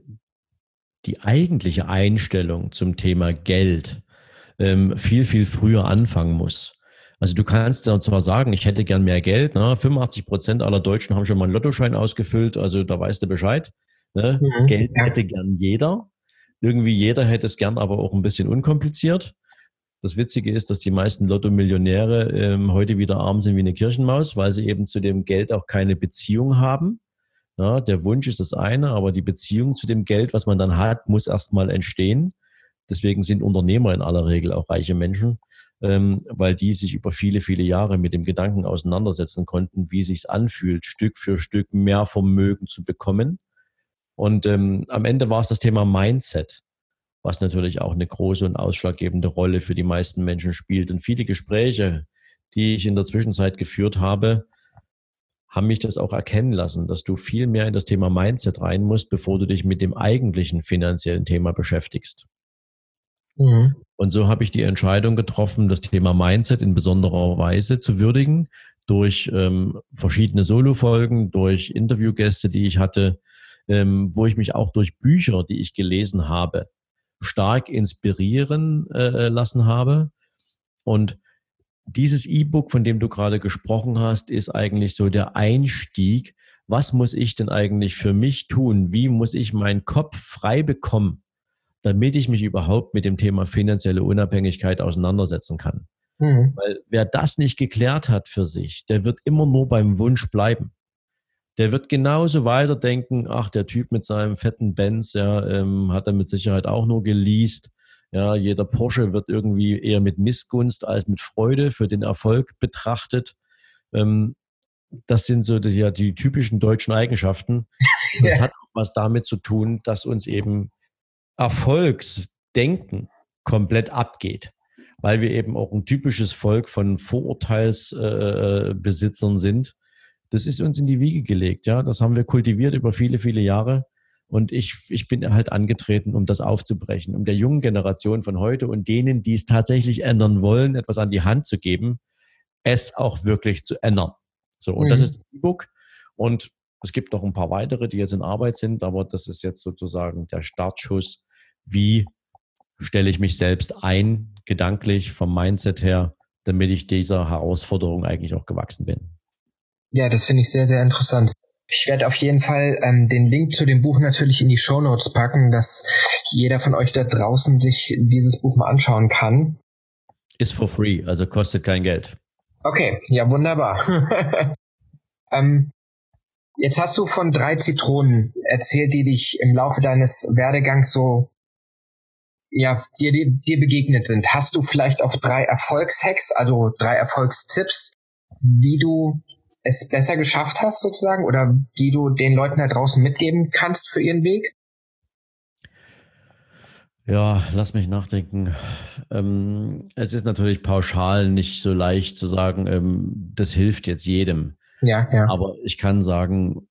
die eigentliche Einstellung zum Thema Geld ähm, viel, viel früher anfangen muss. Also du kannst ja zwar sagen, ich hätte gern mehr Geld. Ne? 85 Prozent aller Deutschen haben schon mal einen Lottoschein ausgefüllt, also da weißt du Bescheid. Ne? Mhm, Geld hätte gern jeder. Irgendwie jeder hätte es gern, aber auch ein bisschen unkompliziert. Das Witzige ist, dass die meisten Lotto-Millionäre ähm, heute wieder arm sind wie eine Kirchenmaus, weil sie eben zu dem Geld auch keine Beziehung haben. Ja, der Wunsch ist das eine, aber die Beziehung zu dem Geld, was man dann hat, muss erstmal entstehen. Deswegen sind Unternehmer in aller Regel auch reiche Menschen, ähm, weil die sich über viele, viele Jahre mit dem Gedanken auseinandersetzen konnten, wie sich's anfühlt, Stück für Stück mehr Vermögen zu bekommen. Und ähm, am Ende war es das Thema Mindset, was natürlich auch eine große und ausschlaggebende Rolle für die meisten Menschen spielt. Und viele Gespräche, die ich in der Zwischenzeit geführt habe, haben mich das auch erkennen lassen, dass du viel mehr in das Thema Mindset rein musst, bevor du dich mit dem eigentlichen finanziellen Thema beschäftigst. Mhm. Und so habe ich die Entscheidung getroffen, das Thema Mindset in besonderer Weise zu würdigen, durch ähm, verschiedene Solo-Folgen, durch Interviewgäste, die ich hatte, ähm, wo ich mich auch durch Bücher, die ich gelesen habe, stark inspirieren äh, lassen habe. Und dieses E-Book, von dem du gerade gesprochen hast, ist eigentlich so der Einstieg. Was muss ich denn eigentlich für mich tun? Wie muss ich meinen Kopf frei bekommen, damit ich mich überhaupt mit dem Thema finanzielle Unabhängigkeit auseinandersetzen kann? Mhm. Weil wer das nicht geklärt hat für sich, der wird immer nur beim Wunsch bleiben. Der wird genauso weiterdenken, ach, der Typ mit seinem fetten Benz, ja, ähm, hat er mit Sicherheit auch nur geleast ja, jeder Porsche wird irgendwie eher mit Missgunst als mit Freude für den Erfolg betrachtet. Ähm, das sind so die, ja, die typischen deutschen Eigenschaften. Das ja. hat auch was damit zu tun, dass uns eben Erfolgsdenken komplett abgeht, weil wir eben auch ein typisches Volk von Vorurteilsbesitzern äh, sind. Das ist uns in die Wiege gelegt, ja. Das haben wir kultiviert über viele, viele Jahre. Und ich, ich bin halt angetreten, um das aufzubrechen, um der jungen Generation von heute und denen, die es tatsächlich ändern wollen, etwas an die Hand zu geben, es auch wirklich zu ändern. So, und mhm. das ist das E-Book. Und es gibt noch ein paar weitere, die jetzt in Arbeit sind, aber das ist jetzt sozusagen der Startschuss. Wie stelle ich mich selbst ein, gedanklich, vom Mindset her, damit ich dieser Herausforderung eigentlich auch gewachsen bin? Ja, das finde ich sehr, sehr interessant. Ich werde auf jeden Fall ähm, den Link zu dem Buch natürlich in die Show Notes packen, dass jeder von euch da draußen sich dieses Buch mal anschauen kann. Ist for free, also kostet kein Geld. Okay, ja, wunderbar. ähm, jetzt hast du von drei Zitronen erzählt, die dich im Laufe deines Werdegangs so, ja, dir, dir, dir begegnet sind. Hast du vielleicht auch drei Erfolgshacks, also drei Erfolgstipps, wie du es besser geschafft hast sozusagen oder die du den Leuten da draußen mitgeben kannst für ihren Weg? Ja, lass mich nachdenken. Ähm, es ist natürlich pauschal nicht so leicht zu sagen, ähm, das hilft jetzt jedem. Ja, ja. Aber ich kann sagen,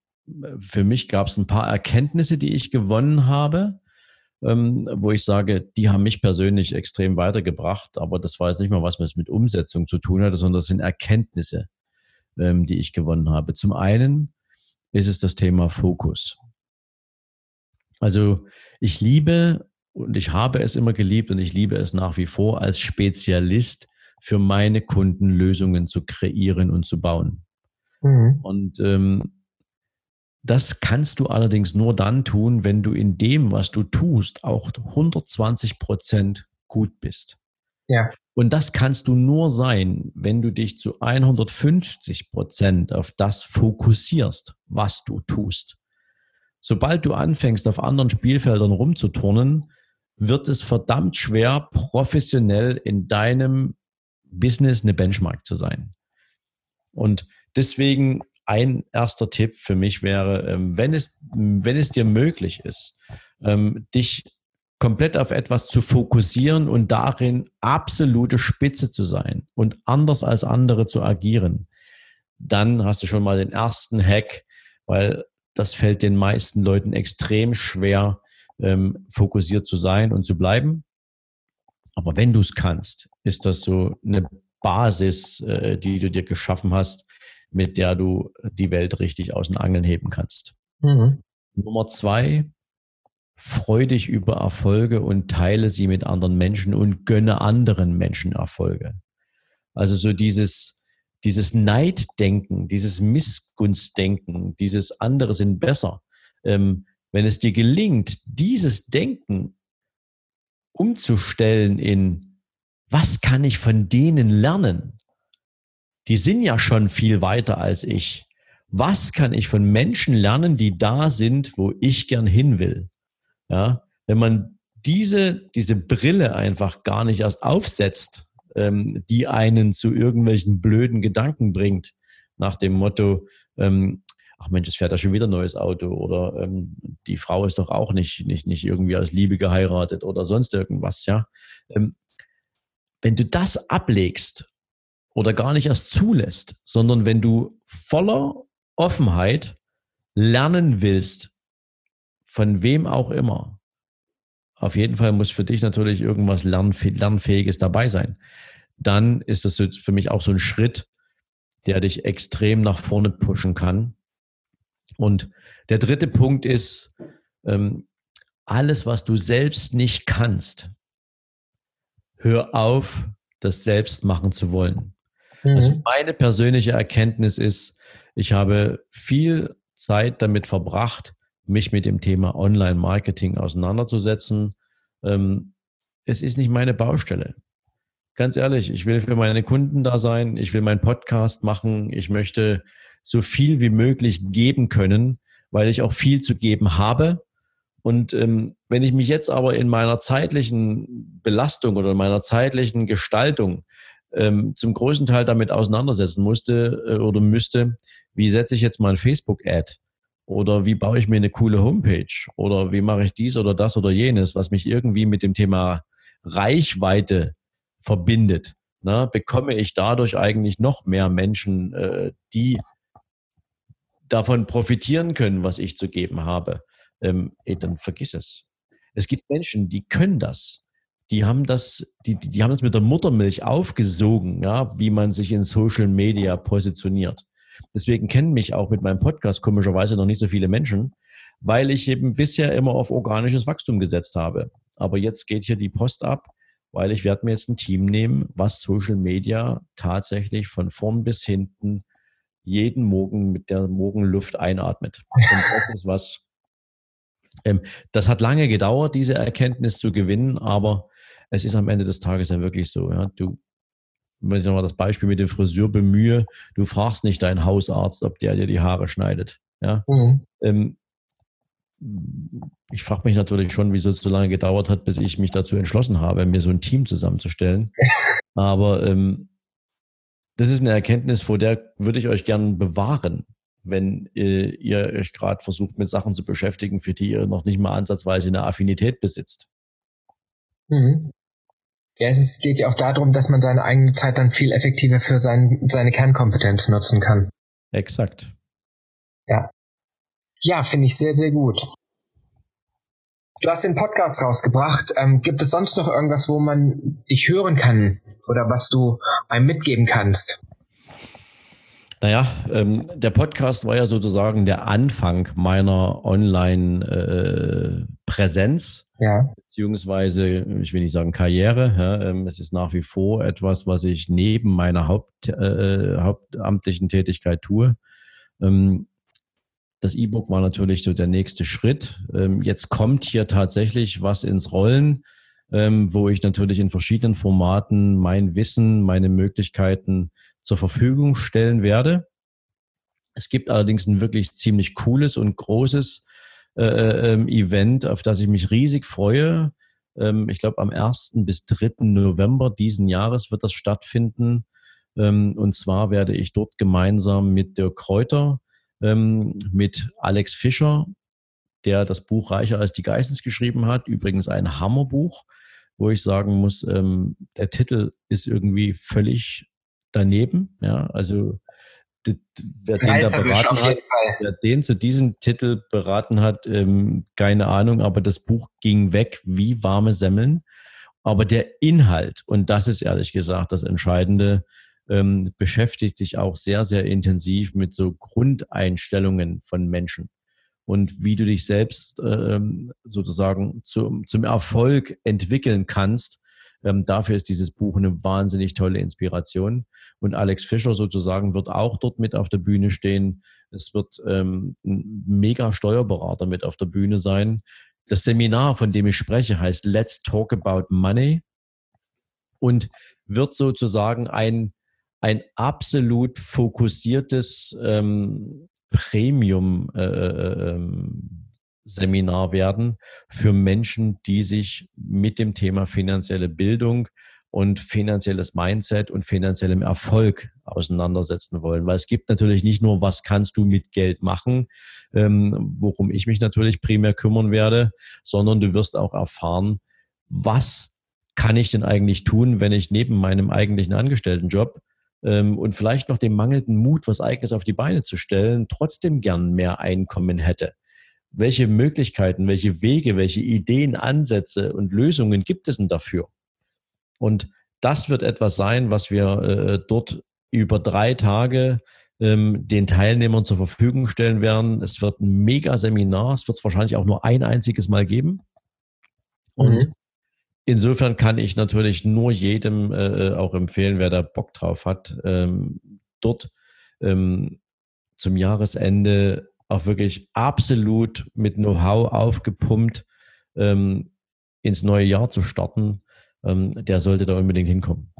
für mich gab es ein paar Erkenntnisse, die ich gewonnen habe, ähm, wo ich sage, die haben mich persönlich extrem weitergebracht. Aber das war jetzt nicht mal was, was mit Umsetzung zu tun hatte, sondern das sind Erkenntnisse ähm, die ich gewonnen habe. Zum einen ist es das Thema Fokus. Also ich liebe und ich habe es immer geliebt und ich liebe es nach wie vor als Spezialist für meine Kunden Lösungen zu kreieren und zu bauen. Mhm. Und ähm, das kannst du allerdings nur dann tun, wenn du in dem, was du tust, auch 120 Prozent gut bist. Ja. Und das kannst du nur sein, wenn du dich zu 150 Prozent auf das fokussierst, was du tust. Sobald du anfängst, auf anderen Spielfeldern rumzuturnen, wird es verdammt schwer, professionell in deinem Business eine Benchmark zu sein. Und deswegen ein erster Tipp für mich wäre, ähm, wenn es, wenn es dir möglich ist, ähm, dich komplett auf etwas zu fokussieren und darin absolute Spitze zu sein und anders als andere zu agieren, dann hast du schon mal den ersten Hack, weil das fällt den meisten Leuten extrem schwer, ähm, fokussiert zu sein und zu bleiben. Aber wenn du es kannst, ist das so eine Basis, äh, die du dir geschaffen hast, mit der du die Welt richtig aus den Angeln heben kannst. Mhm. Nummer zwei, Freu dich über Erfolge und teile sie mit anderen Menschen und gönne anderen Menschen Erfolge. Also so dieses, dieses Neiddenken, dieses Missgunstdenken, dieses andere sind besser. Ähm, wenn es dir gelingt, dieses Denken umzustellen in, was kann ich von denen lernen? Die sind ja schon viel weiter als ich. Was kann ich von Menschen lernen, die da sind, wo ich gern hin will? Ja, wenn man diese, diese Brille einfach gar nicht erst aufsetzt, ähm, die einen zu irgendwelchen blöden Gedanken bringt, nach dem Motto, ähm, ach Mensch, es fährt da schon wieder ein neues Auto oder ähm, die Frau ist doch auch nicht, nicht, nicht irgendwie aus Liebe geheiratet oder sonst irgendwas, ja. Ähm, wenn du das ablegst oder gar nicht erst zulässt, sondern wenn du voller Offenheit lernen willst, von wem auch immer. Auf jeden Fall muss für dich natürlich irgendwas Lernfähiges dabei sein. Dann ist das für mich auch so ein Schritt, der dich extrem nach vorne pushen kann. Und der dritte Punkt ist, ähm, alles, was du selbst nicht kannst, hör auf, das selbst machen zu wollen. Mhm. Also meine persönliche Erkenntnis ist, ich habe viel Zeit damit verbracht, mich mit dem Thema Online-Marketing auseinanderzusetzen. Ähm, es ist nicht meine Baustelle. Ganz ehrlich, ich will für meine Kunden da sein, ich will meinen Podcast machen, ich möchte so viel wie möglich geben können, weil ich auch viel zu geben habe. Und ähm, wenn ich mich jetzt aber in meiner zeitlichen Belastung oder in meiner zeitlichen Gestaltung ähm, zum großen Teil damit auseinandersetzen musste äh, oder müsste, wie setze ich jetzt mal ein Facebook-Ad? Oder wie baue ich mir eine coole Homepage? Oder wie mache ich dies oder das oder jenes, was mich irgendwie mit dem Thema Reichweite verbindet? Na, bekomme ich dadurch eigentlich noch mehr Menschen, äh, die davon profitieren können, was ich zu geben habe? Ähm, dann vergiss es. Es gibt Menschen, die können das. Die haben das, die, die haben das mit der Muttermilch aufgesogen, ja, wie man sich in Social Media positioniert. Deswegen kennen mich auch mit meinem Podcast komischerweise noch nicht so viele Menschen, weil ich eben bisher immer auf organisches Wachstum gesetzt habe. Aber jetzt geht hier die Post ab, weil ich werde mir jetzt ein Team nehmen, was Social Media tatsächlich von vorn bis hinten jeden Morgen mit der Morgenluft einatmet. Und das ist was, ähm, das hat lange gedauert, diese Erkenntnis zu gewinnen, aber es ist am Ende des Tages ja wirklich so. Ja, du, wenn ich nochmal das Beispiel mit dem Friseur bemühe, du fragst nicht deinen Hausarzt, ob der dir die Haare schneidet. Ja, mhm. ähm, ich frage mich natürlich schon, wieso es so lange gedauert hat, bis ich mich dazu entschlossen habe, mir so ein Team zusammenzustellen. Aber ähm, das ist eine Erkenntnis, vor der würde ich euch gerne bewahren, wenn äh, ihr euch gerade versucht, mit Sachen zu beschäftigen, für die ihr noch nicht mal ansatzweise eine Affinität besitzt. Mhm. Ja, es geht ja auch darum, dass man seine eigene Zeit dann viel effektiver für sein, seine Kernkompetenz nutzen kann. Exakt. Ja. Ja, finde ich sehr, sehr gut. Du hast den Podcast rausgebracht. Ähm, gibt es sonst noch irgendwas, wo man dich hören kann oder was du einem mitgeben kannst? Naja, ähm, der Podcast war ja sozusagen der Anfang meiner Online-Präsenz. Äh, ja. Beziehungsweise, ich will nicht sagen Karriere. Ja, ähm, es ist nach wie vor etwas, was ich neben meiner Haupt, äh, hauptamtlichen Tätigkeit tue. Ähm, das E-Book war natürlich so der nächste Schritt. Ähm, jetzt kommt hier tatsächlich was ins Rollen, ähm, wo ich natürlich in verschiedenen Formaten mein Wissen, meine Möglichkeiten zur Verfügung stellen werde. Es gibt allerdings ein wirklich ziemlich cooles und großes äh, äh ähm, Event, auf das ich mich riesig freue. Ähm, ich glaube, am 1. bis 3. November diesen Jahres wird das stattfinden. Ähm, und zwar werde ich dort gemeinsam mit Dirk Kräuter, ähm, mit Alex Fischer, der das Buch Reicher als die Geissens geschrieben hat. Übrigens ein Hammerbuch, wo ich sagen muss, ähm, der Titel ist irgendwie völlig daneben. Ja, also wer den, da beraten hat, wer den zu diesem Titel beraten hat, ähm, keine Ahnung, aber das Buch ging weg wie warme Semmeln. Aber der Inhalt, und das ist ehrlich gesagt das Entscheidende, ähm, beschäftigt sich auch sehr, sehr intensiv mit so Grundeinstellungen von Menschen und wie du dich selbst ähm, sozusagen zum, zum Erfolg entwickeln kannst. Ähm, dafür ist dieses Buch eine wahnsinnig tolle Inspiration. Und Alex Fischer sozusagen wird auch dort mit auf der Bühne stehen. Es wird ähm, ein mega Steuerberater mit auf der Bühne sein. Das Seminar, von dem ich spreche, heißt Let's Talk About Money und wird sozusagen ein ein absolut fokussiertes ähm, Premium äh, äh, ähm, Seminar werden für Menschen, die sich mit dem Thema finanzielle Bildung und finanzielles Mindset und finanziellem Erfolg auseinandersetzen wollen. Weil es gibt natürlich nicht nur, was kannst du mit Geld machen, ähm, worum ich mich natürlich primär kümmern werde, sondern du wirst auch erfahren, was kann ich denn eigentlich tun, wenn ich neben meinem eigentlichen Angestelltenjob ähm, und vielleicht noch dem mangelnden Mut, was eigenes auf die Beine zu stellen, trotzdem gern mehr Einkommen hätte. Welche Möglichkeiten, welche Wege, welche Ideen, Ansätze und Lösungen gibt es denn dafür? Und das wird etwas sein, was wir äh, dort über drei Tage ähm, den Teilnehmern zur Verfügung stellen werden. Es wird ein Mega-Seminar, es wird es wahrscheinlich auch nur ein einziges Mal geben. Und mhm. Insofern kann ich natürlich nur jedem äh, auch empfehlen, wer da Bock drauf hat, ähm, dort ähm, zum Jahresende auch wirklich absolut mit Know-how aufgepumpt ähm, ins neue Jahr zu starten. Ähm, der sollte da unbedingt hinkommen.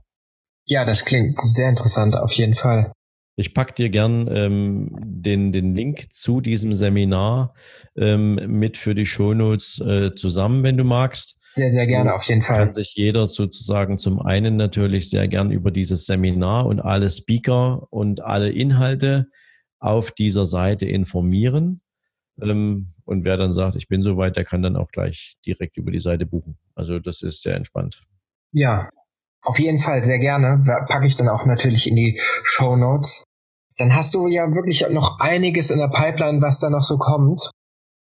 Ja, das klingt sehr interessant, auf jeden Fall. Ich packe dir gern ähm, den, den Link zu diesem Seminar ähm, mit für die Shownotes äh, zusammen, wenn du magst. Sehr, sehr gerne, auf jeden Fall. Kann sich jeder sozusagen zum einen natürlich sehr gern über dieses Seminar und alle Speaker und alle Inhalte auf dieser Seite informieren. Ähm, und wer dann sagt, ich bin soweit, der kann dann auch gleich direkt über die Seite buchen. Also das ist sehr entspannt. Ja, auf jeden Fall sehr gerne. Packe ich dann auch natürlich in die Show Notes. Dann hast du ja wirklich noch einiges in der Pipeline, was da noch so kommt.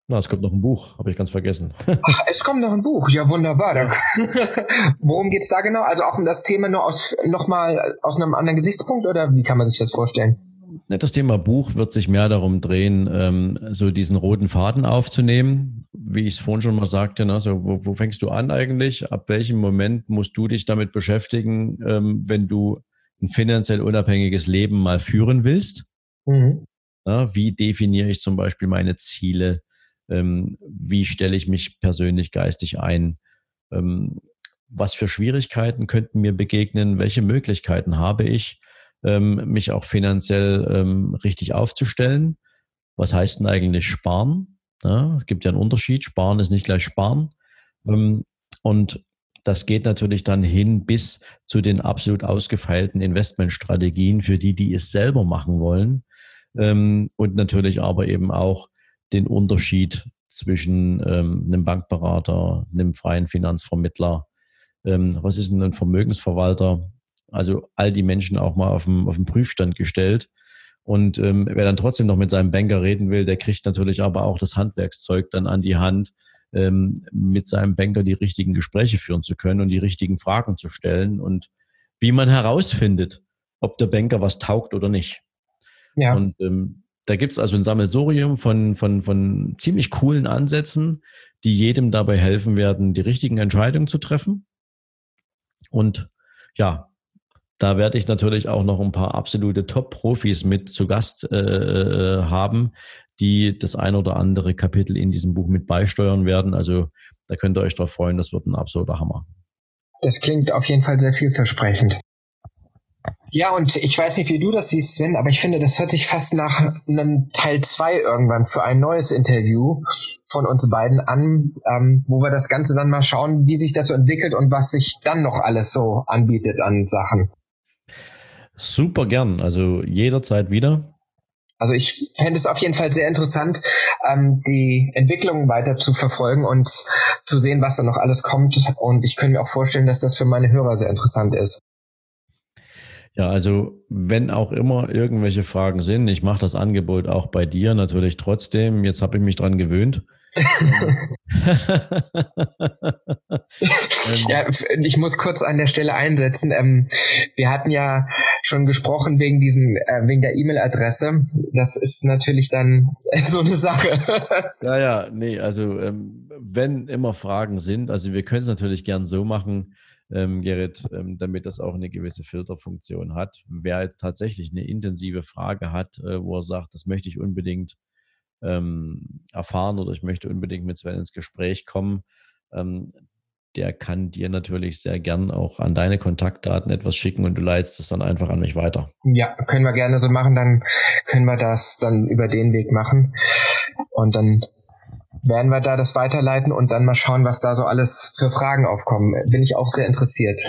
Na, es kommt noch ein Buch, habe ich ganz vergessen. Ach, es kommt noch ein Buch, ja wunderbar. Ja. Worum es da genau? Also auch um das Thema nur aus nochmal aus einem anderen Gesichtspunkt oder wie kann man sich das vorstellen? Das Thema Buch wird sich mehr darum drehen, ähm, so diesen roten Faden aufzunehmen. Wie ich es vorhin schon mal sagte, ne? so, wo, wo, fängst du an eigentlich? Ab welchem Moment musst du dich damit beschäftigen, ähm, wenn du ein finanziell unabhängiges Leben mal führen willst? Mhm. Ja, wie definiere ich zum Beispiel meine Ziele? Ähm, wie stelle ich mich persönlich geistig ein? Ähm, was für Schwierigkeiten könnten mir begegnen? Welche Möglichkeiten habe ich? Ähm, mich auch finanziell ähm, richtig aufzustellen. Was heißt denn eigentlich sparen? Ja, es gibt ja einen Unterschied. Sparen ist nicht gleich sparen. Ähm, und das geht natürlich dann hin bis zu den absolut ausgefeilten Investmentstrategien für die, die es selber machen wollen. Und natürlich aber eben auch den Unterschied zwischen einem Bankberater, einem freien Finanzvermittler. Was ist denn ein Vermögensverwalter? Also all die Menschen auch mal auf den, auf den Prüfstand gestellt. Und ähm, wer dann trotzdem noch mit seinem Banker reden will, der kriegt natürlich aber auch das Handwerkszeug dann an die Hand, ähm, mit seinem Banker die richtigen Gespräche führen zu können und die richtigen Fragen zu stellen und wie man herausfindet, ob der Banker was taugt oder nicht. Ja. Und ähm, da gibt's also ein Sammelsurium von, von, von ziemlich coolen Ansätzen, die jedem dabei helfen werden, die richtigen Entscheidungen zu treffen. Und ja, da werde ich natürlich auch noch ein paar absolute Top-Profis mit zu Gast äh, äh, haben, die das ein oder andere Kapitel in diesem Buch mit beisteuern werden. Also da könnt ihr euch darauf freuen, das wird ein absoluter Hammer. Das klingt auf jeden Fall sehr vielversprechend. Ja, und ich weiß nicht, wie du das siehst, Sven, aber ich finde, das hört sich fast nach einem Teil zwei irgendwann für ein neues Interview von uns beiden an, ähm, wo wir das Ganze dann mal schauen, wie sich das so entwickelt und was sich dann noch alles so anbietet an Sachen. Super gern, also jederzeit wieder. Also ich fände es auf jeden Fall sehr interessant, ähm, die Entwicklung weiter zu verfolgen und zu sehen, was da noch alles kommt. Und ich könnte mir auch vorstellen, dass das für meine Hörer sehr interessant ist. Ja, also wenn auch immer irgendwelche Fragen sind, ich mache das Angebot auch bei dir natürlich trotzdem. Jetzt habe ich mich dran gewöhnt. Ja, ich muss kurz an der Stelle einsetzen. Ähm, wir hatten ja schon gesprochen wegen diesen, äh, wegen der E-Mail-Adresse. Das ist natürlich dann so eine Sache. ja, ja, nee, also ähm, wenn immer Fragen sind, also wir können es natürlich gern so machen, ähm, Gerrit, ähm, damit das auch eine gewisse Filterfunktion hat. Wer jetzt tatsächlich eine intensive Frage hat, äh, wo er sagt, das möchte ich unbedingt ähm, erfahren oder ich möchte unbedingt mit Sven ins Gespräch kommen, ähm, der kann dir natürlich sehr gern auch an deine Kontaktdaten etwas schicken und du leitest es dann einfach an mich weiter. Ja, können wir gerne so machen, dann können wir das dann über den Weg machen und dann werden wir da das weiterleiten und dann mal schauen, was da so alles für Fragen aufkommen. Bin ich auch sehr interessiert.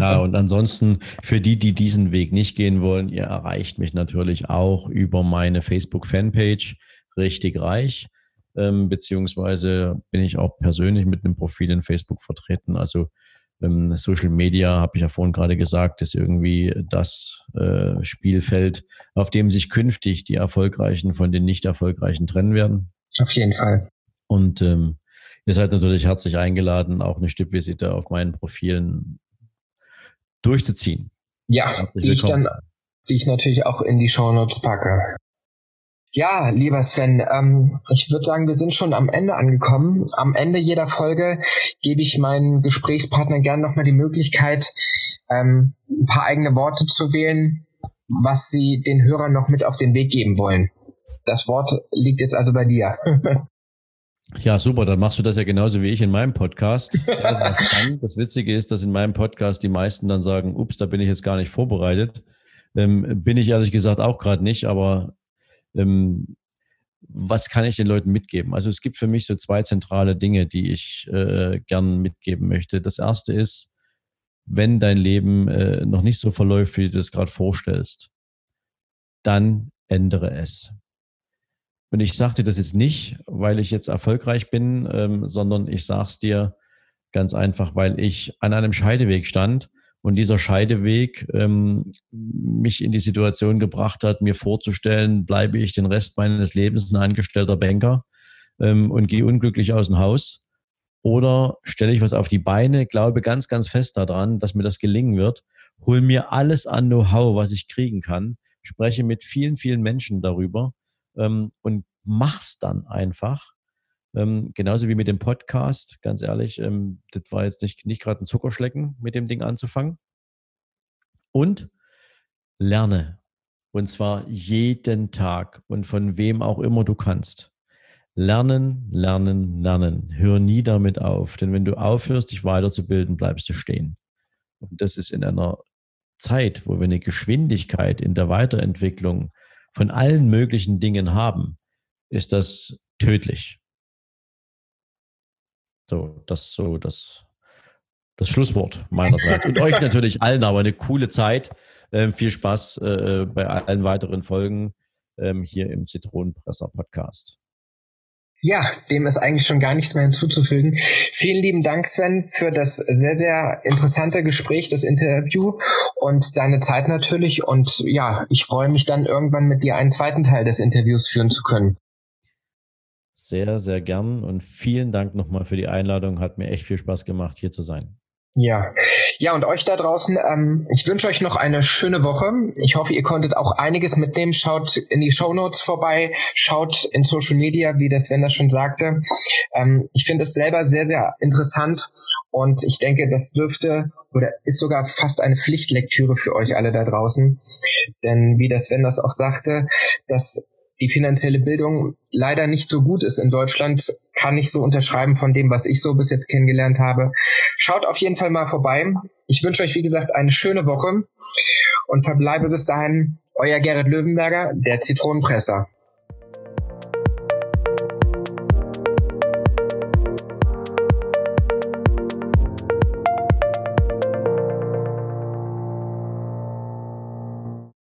ja, und ansonsten für die, die diesen Weg nicht gehen wollen, ihr erreicht mich natürlich auch über meine Facebook-Fanpage richtig reich. Ähm, beziehungsweise bin ich auch persönlich mit einem Profil in Facebook vertreten. Also ähm, Social Media, habe ich ja vorhin gerade gesagt, ist irgendwie das äh, Spielfeld, auf dem sich künftig die Erfolgreichen von den nicht Erfolgreichen trennen werden. Auf jeden Fall. Und ähm, ihr seid natürlich herzlich eingeladen, auch eine Stippvisite auf meinen Profilen durchzuziehen. Ja, die ich, dann, die ich natürlich auch in die Show Notes packe. Ja, lieber Sven, ähm, ich würde sagen, wir sind schon am Ende angekommen. Am Ende jeder Folge gebe ich meinen Gesprächspartnern gerne nochmal die Möglichkeit, ähm, ein paar eigene Worte zu wählen, was sie den Hörern noch mit auf den Weg geben wollen. Das Wort liegt jetzt also bei dir. Ja, super, dann machst du das ja genauso wie ich in meinem Podcast. Sehr, sehr. Das Witzige ist, dass in meinem Podcast die meisten dann sagen, ups, da bin ich jetzt gar nicht vorbereitet. Ähm, bin ich ehrlich gesagt auch gerade nicht, aber ähm, was kann ich den Leuten mitgeben? Also es gibt für mich so zwei zentrale Dinge, die ich äh, gern mitgeben möchte. Das erste ist, wenn dein Leben äh, noch nicht so verläuft, wie du das gerade vorstellst, dann ändere es. Und ich sage dir das jetzt nicht, weil ich jetzt erfolgreich bin, ähm, sondern ich sage es dir ganz einfach, weil ich an einem Scheideweg stand und dieser Scheideweg ähm, mich in die Situation gebracht hat, mir vorzustellen, bleibe ich den Rest meines Lebens ein angestellter Banker ähm, und gehe unglücklich aus dem Haus. Oder stelle ich was auf die Beine, glaube ganz, ganz fest daran, dass mir das gelingen wird, hol mir alles an Know-how, was ich kriegen kann, spreche mit vielen, vielen Menschen darüber ähm, und mach's dann einfach. Ähm, genauso wie mit dem Podcast, ganz ehrlich, ähm, das war jetzt nicht, nicht gerade ein Zuckerschlecken, mit dem Ding anzufangen. Und lerne. Und zwar jeden Tag und von wem auch immer du kannst. Lernen, lernen, lernen. Hör nie damit auf. Denn wenn du aufhörst, dich weiterzubilden, bleibst du stehen. Und das ist in einer Zeit, wo wir eine Geschwindigkeit in der Weiterentwicklung von allen möglichen Dingen haben, ist das tödlich. So, das so das, das Schlusswort meinerseits. Und euch natürlich allen aber eine coole Zeit. Ähm, viel Spaß äh, bei allen weiteren Folgen ähm, hier im Zitronenpresser Podcast. Ja, dem ist eigentlich schon gar nichts mehr hinzuzufügen. Vielen lieben Dank, Sven, für das sehr, sehr interessante Gespräch, das Interview und deine Zeit natürlich. Und ja, ich freue mich dann irgendwann mit dir einen zweiten Teil des Interviews führen zu können. Sehr, sehr gern und vielen Dank nochmal für die Einladung. Hat mir echt viel Spaß gemacht, hier zu sein. Ja, ja und euch da draußen, ähm, ich wünsche euch noch eine schöne Woche. Ich hoffe, ihr konntet auch einiges mitnehmen. Schaut in die Show Notes vorbei, schaut in Social Media, wie das Sven das schon sagte. Ähm, ich finde es selber sehr, sehr interessant und ich denke, das dürfte oder ist sogar fast eine Pflichtlektüre für euch alle da draußen. Denn wie das Sven das auch sagte, dass die finanzielle Bildung leider nicht so gut ist in Deutschland, kann ich so unterschreiben von dem, was ich so bis jetzt kennengelernt habe. Schaut auf jeden Fall mal vorbei. Ich wünsche euch, wie gesagt, eine schöne Woche und verbleibe bis dahin euer Gerrit Löwenberger, der Zitronenpresser.